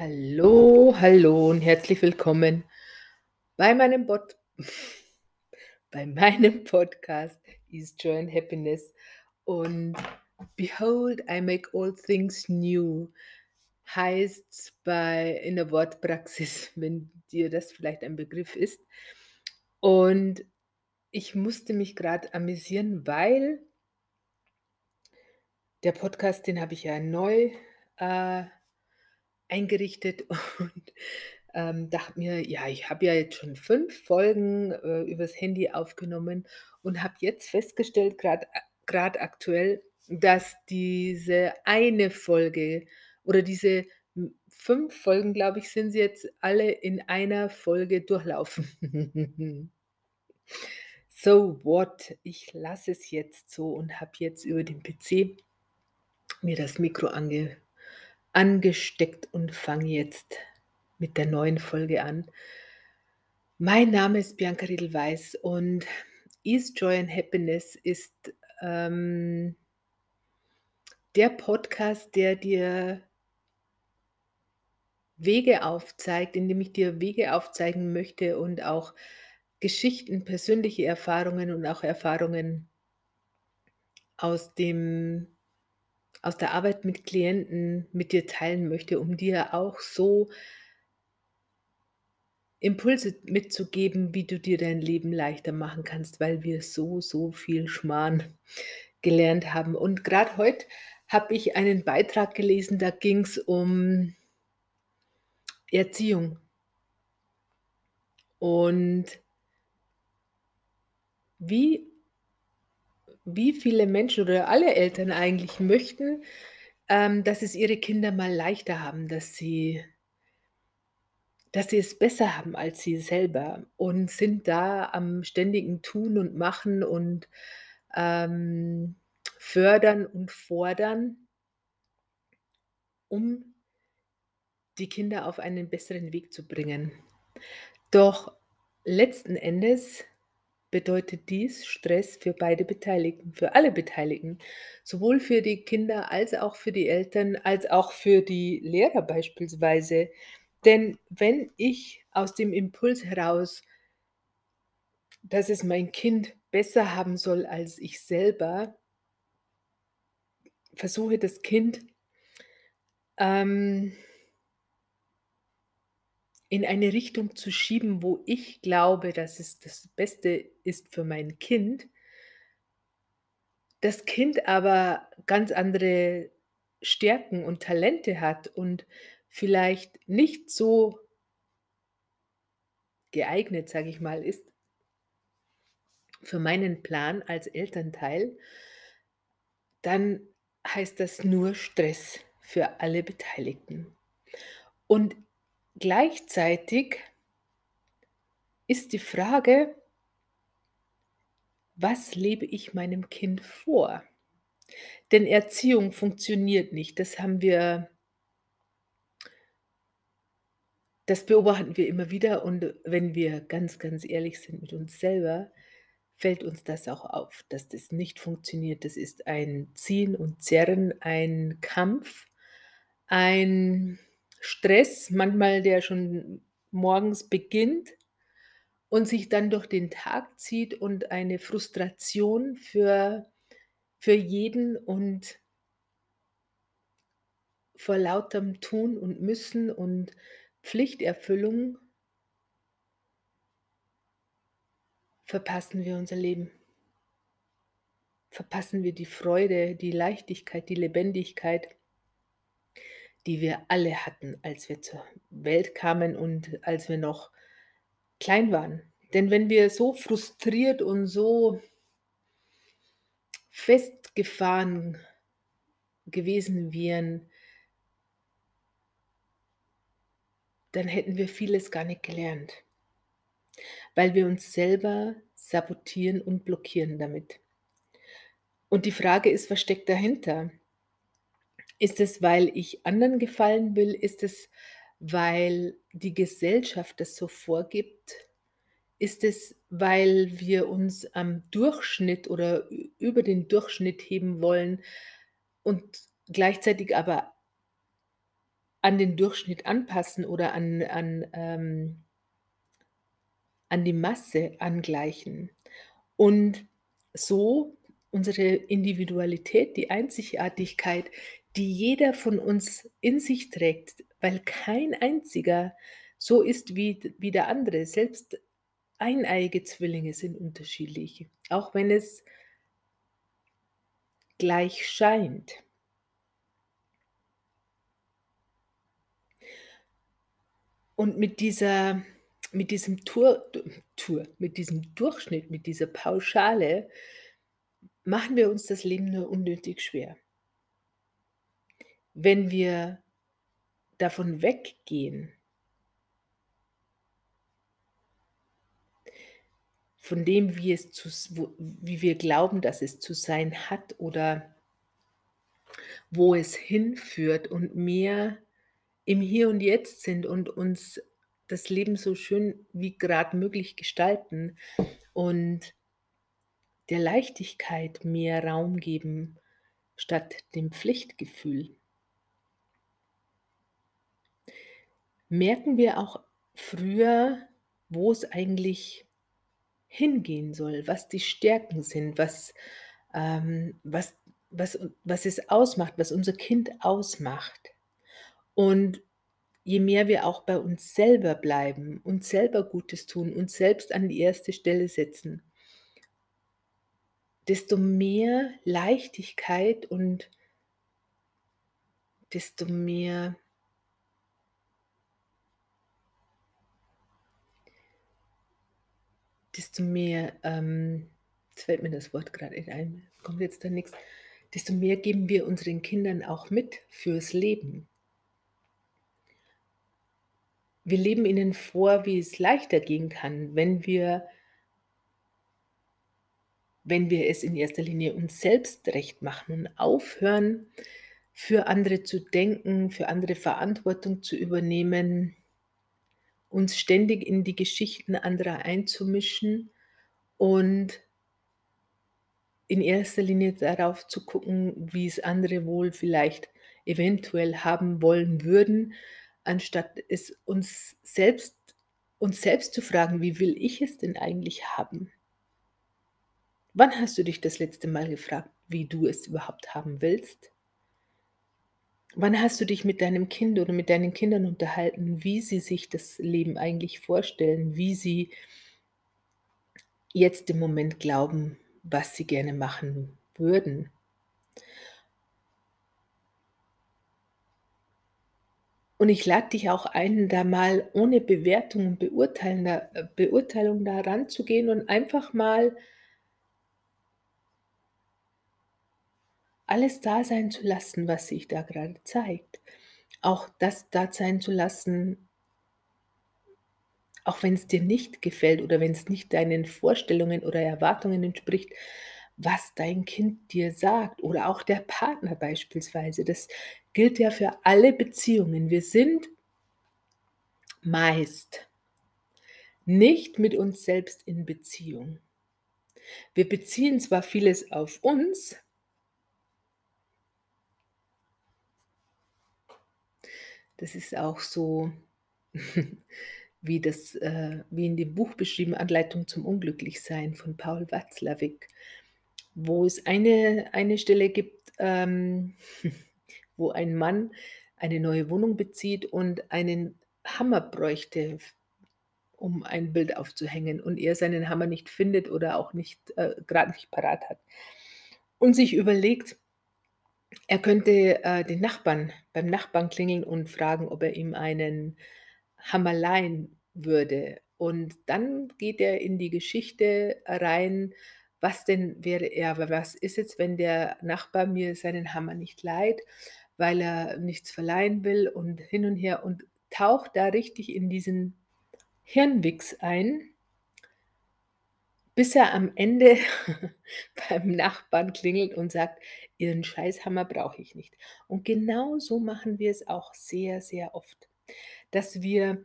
Hallo, hallo und herzlich willkommen bei meinem Bot bei meinem Podcast Ease Joy and Happiness und Behold, I make all things new heißt's bei in der Wortpraxis, wenn dir das vielleicht ein Begriff ist. Und ich musste mich gerade amüsieren, weil der Podcast, den habe ich ja neu, äh, eingerichtet und, ähm, dachte mir: „Ja, ich habe ja jetzt schon 5 Folgen, äh, übers Handy aufgenommen und habe jetzt festgestellt, gerade grad aktuell, dass diese eine Folge oder diese 5 Folgen, glaube ich, sind's jetzt, alle in einer Folge durchlaufen. So what? Ich lasse es jetzt so und habe jetzt über den PC mir das Mikro ange angesteckt und fange jetzt mit der neuen Folge an. Mein Name ist Bianca Riedl-Weiß und Ease Joy and Happiness ist, ähm der Podcast, der dir Wege aufzeigt, indem ich dir Wege aufzeigen möchte und auch Geschichten, persönliche Erfahrungen und auch Erfahrungen aus dem aus der Arbeit mit Klienten mit dir teilen möchte, um dir auch so Impulse mitzugeben, wie du dir dein Leben leichter machen kannst, weil wir so, so viel Schmarrn gelernt haben. Und grad heut habe ich einen Beitrag gelesen, da ging's um Erziehung. Und wie wie viele Menschen oder alle Eltern eigentlich möchten, ähm, dass es ihre Kinder mal leichter haben, dass sie dass sie es besser haben als sie selber und sind da am ständigen Tun und Machen und, ähm, fördern und fordern um die Kinder auf einen besseren Weg zu bringen. Doch letzten Endes bedeutet dies Stress für beide Beteiligten, für alle Beteiligten, sowohl für die Kinder als auch für die Eltern, als auch für die Lehrer beispielsweise. Denn wenn ich aus dem Impuls heraus dass es mein Kind besser haben soll als ich selber versuche, das Kind ähm in eine Richtung zu schieben, wo ich glaube, dass es das Beste ist für mein Kind das Kind aber ganz andere Stärken und Talente hat und vielleicht nicht so geeignet, sage ich mal, ist für meinen Plan als Elternteil dann heißt das nur Stress für alle Beteiligten. Und gleichzeitig ist die Frage was lebe ich meinem Kind vor? Denn Erziehung funktioniert nicht. Das haben wir das beobachten wir immer wieder und wenn wir ganz, ganz ehrlich sind mit uns selber, fällt uns das auch auf, dass das nicht funktioniert. Das ist ein Ziehen und Zerren, ein Kampf, ein Stress, manchmal der schon morgens beginnt und sich dann durch den Tag zieht und eine Frustration für für jeden und vor lauterem Tun und Müssen und Pflichterfüllung verpassen wir unser Leben. Verpassen wir die Freude, die Leichtigkeit, die Lebendigkeit die wir alle hatten, als wir zur Welt kamen und als wir noch klein waren. Denn wenn wir so frustriert und so festgefahren gewesen wären dann hätten wir vieles gar nicht gelernt, weil wir uns selber sabotieren und blockieren damit. Und die Frage ist, was steckt dahinter? Ist es, weil ich anderen gefallen will? Ist es, weil die Gesellschaft das so vorgibt? Ist es, weil wir uns am Durchschnitt oder über den Durchschnitt heben wollen und gleichzeitig aber an den Durchschnitt anpassen oder an an, ähm an die Masse angleichen und so unsere Individualität, die Einzigartigkeit, die jeder von uns in sich trägt, weil kein einziger so ist wie wie der andere. Selbst eineiige Zwillinge sind unterschiedlich, auch wenn es gleich scheint. Und mit dieser mit diesem Tour Tour mit diesem Durchschnitt, mit dieser Pauschale machen wir uns das Leben nur unnötig schwer. Wenn wir davon weggehen von dem, wie es zu wie wir glauben, dass es zu sein hat oder wo es hinführt und mehr im Hier und Jetzt sind und uns das Leben so schön wie grad möglich gestalten und der Leichtigkeit mehr Raum geben statt dem Pflichtgefühl. Merken wir auch früher, wo's eigentlich hingehen soll, was die Stärken sind, was, ähm was was was es ausmacht, was unser Kind ausmacht. Und je mehr wir auch bei uns selber bleiben, uns selber Gutes tun, uns selbst an die 1. Stelle setzen desto mehr Leichtigkeit und desto mehr desto mehr, ähm jetzt fällt mir das Wort grad nicht ein, kommt jetzt da nix desto mehr geben wir unseren Kindern auch mit fürs Leben. Wir leben ihnen vor, wie es leichter gehen kann, wenn wir wenn wir es in 1. Linie uns selbst recht machen und aufhören, für andere zu denken, für andere Verantwortung zu übernehmen, uns ständig in die Geschichten anderer einzumischen und in 1. Linie darauf zu gucken, wie's andere wohl vielleicht eventuell haben wollen würden, anstatt es uns selbst uns selbst zu fragen: „Wie will ich es denn eigentlich haben?“ Wann hast du dich das letzte Mal gefragt, wie du es überhaupt haben willst? Wann hast du dich mit deinem Kind oder mit deinen Kindern unterhalten, wie sie sich das Leben eigentlich vorstellen, wie sie jetzt im Moment glauben, was sie gerne machen würden? Und ich lade dich auch ein, da mal ohne Bewertung und beurteilender äh, Beurteilung da ranzugehen und einfach mal alles da sein zu lassen, was sich da grade zeigt. Auch das da sein zu lassen auch wenn's dir nicht gefällt oder wenn's nicht deinen Vorstellungen oder Erwartungen entspricht, was dein Kind dir sagt oder auch der Partner beispielsweise. Das gilt ja für alle Beziehungen. Wir sind meist nicht mit uns selbst in Beziehung. Wir beziehen zwar vieles auf uns Das ist auch so wie das äh, wie in dem Buch beschrieben „Anleitung zum Unglücklichsein“ von Paul Watzlawick, wo es eine eine Stelle gibt, ähm, wo ein Mann eine neue Wohnung bezieht und einen Hammer bräuchte, um ein Bild aufzuhängen und er seinen Hammer nicht findet oder auch nicht äh, grad nicht parat hat und sich überlegt er könnte, äh, den Nachbarn beim Nachbarn klingeln und fragen, ob er ihm einen Hammer leihen würde. Und dann geht er in die Geschichte rein, was denn wäre er aber was ist jetzt, wenn der Nachbar mir seinen Hammer nicht leiht, weil er nichts verleihen will und hin und her und taucht da richtig in diesen Hirnwichs ein bis er am Ende beim Nachbarn klingelt und sagt: „Ihren Scheißhammer brauche ich nicht.“ Und genauso machen wir es auch sehr, sehr oft, dass wir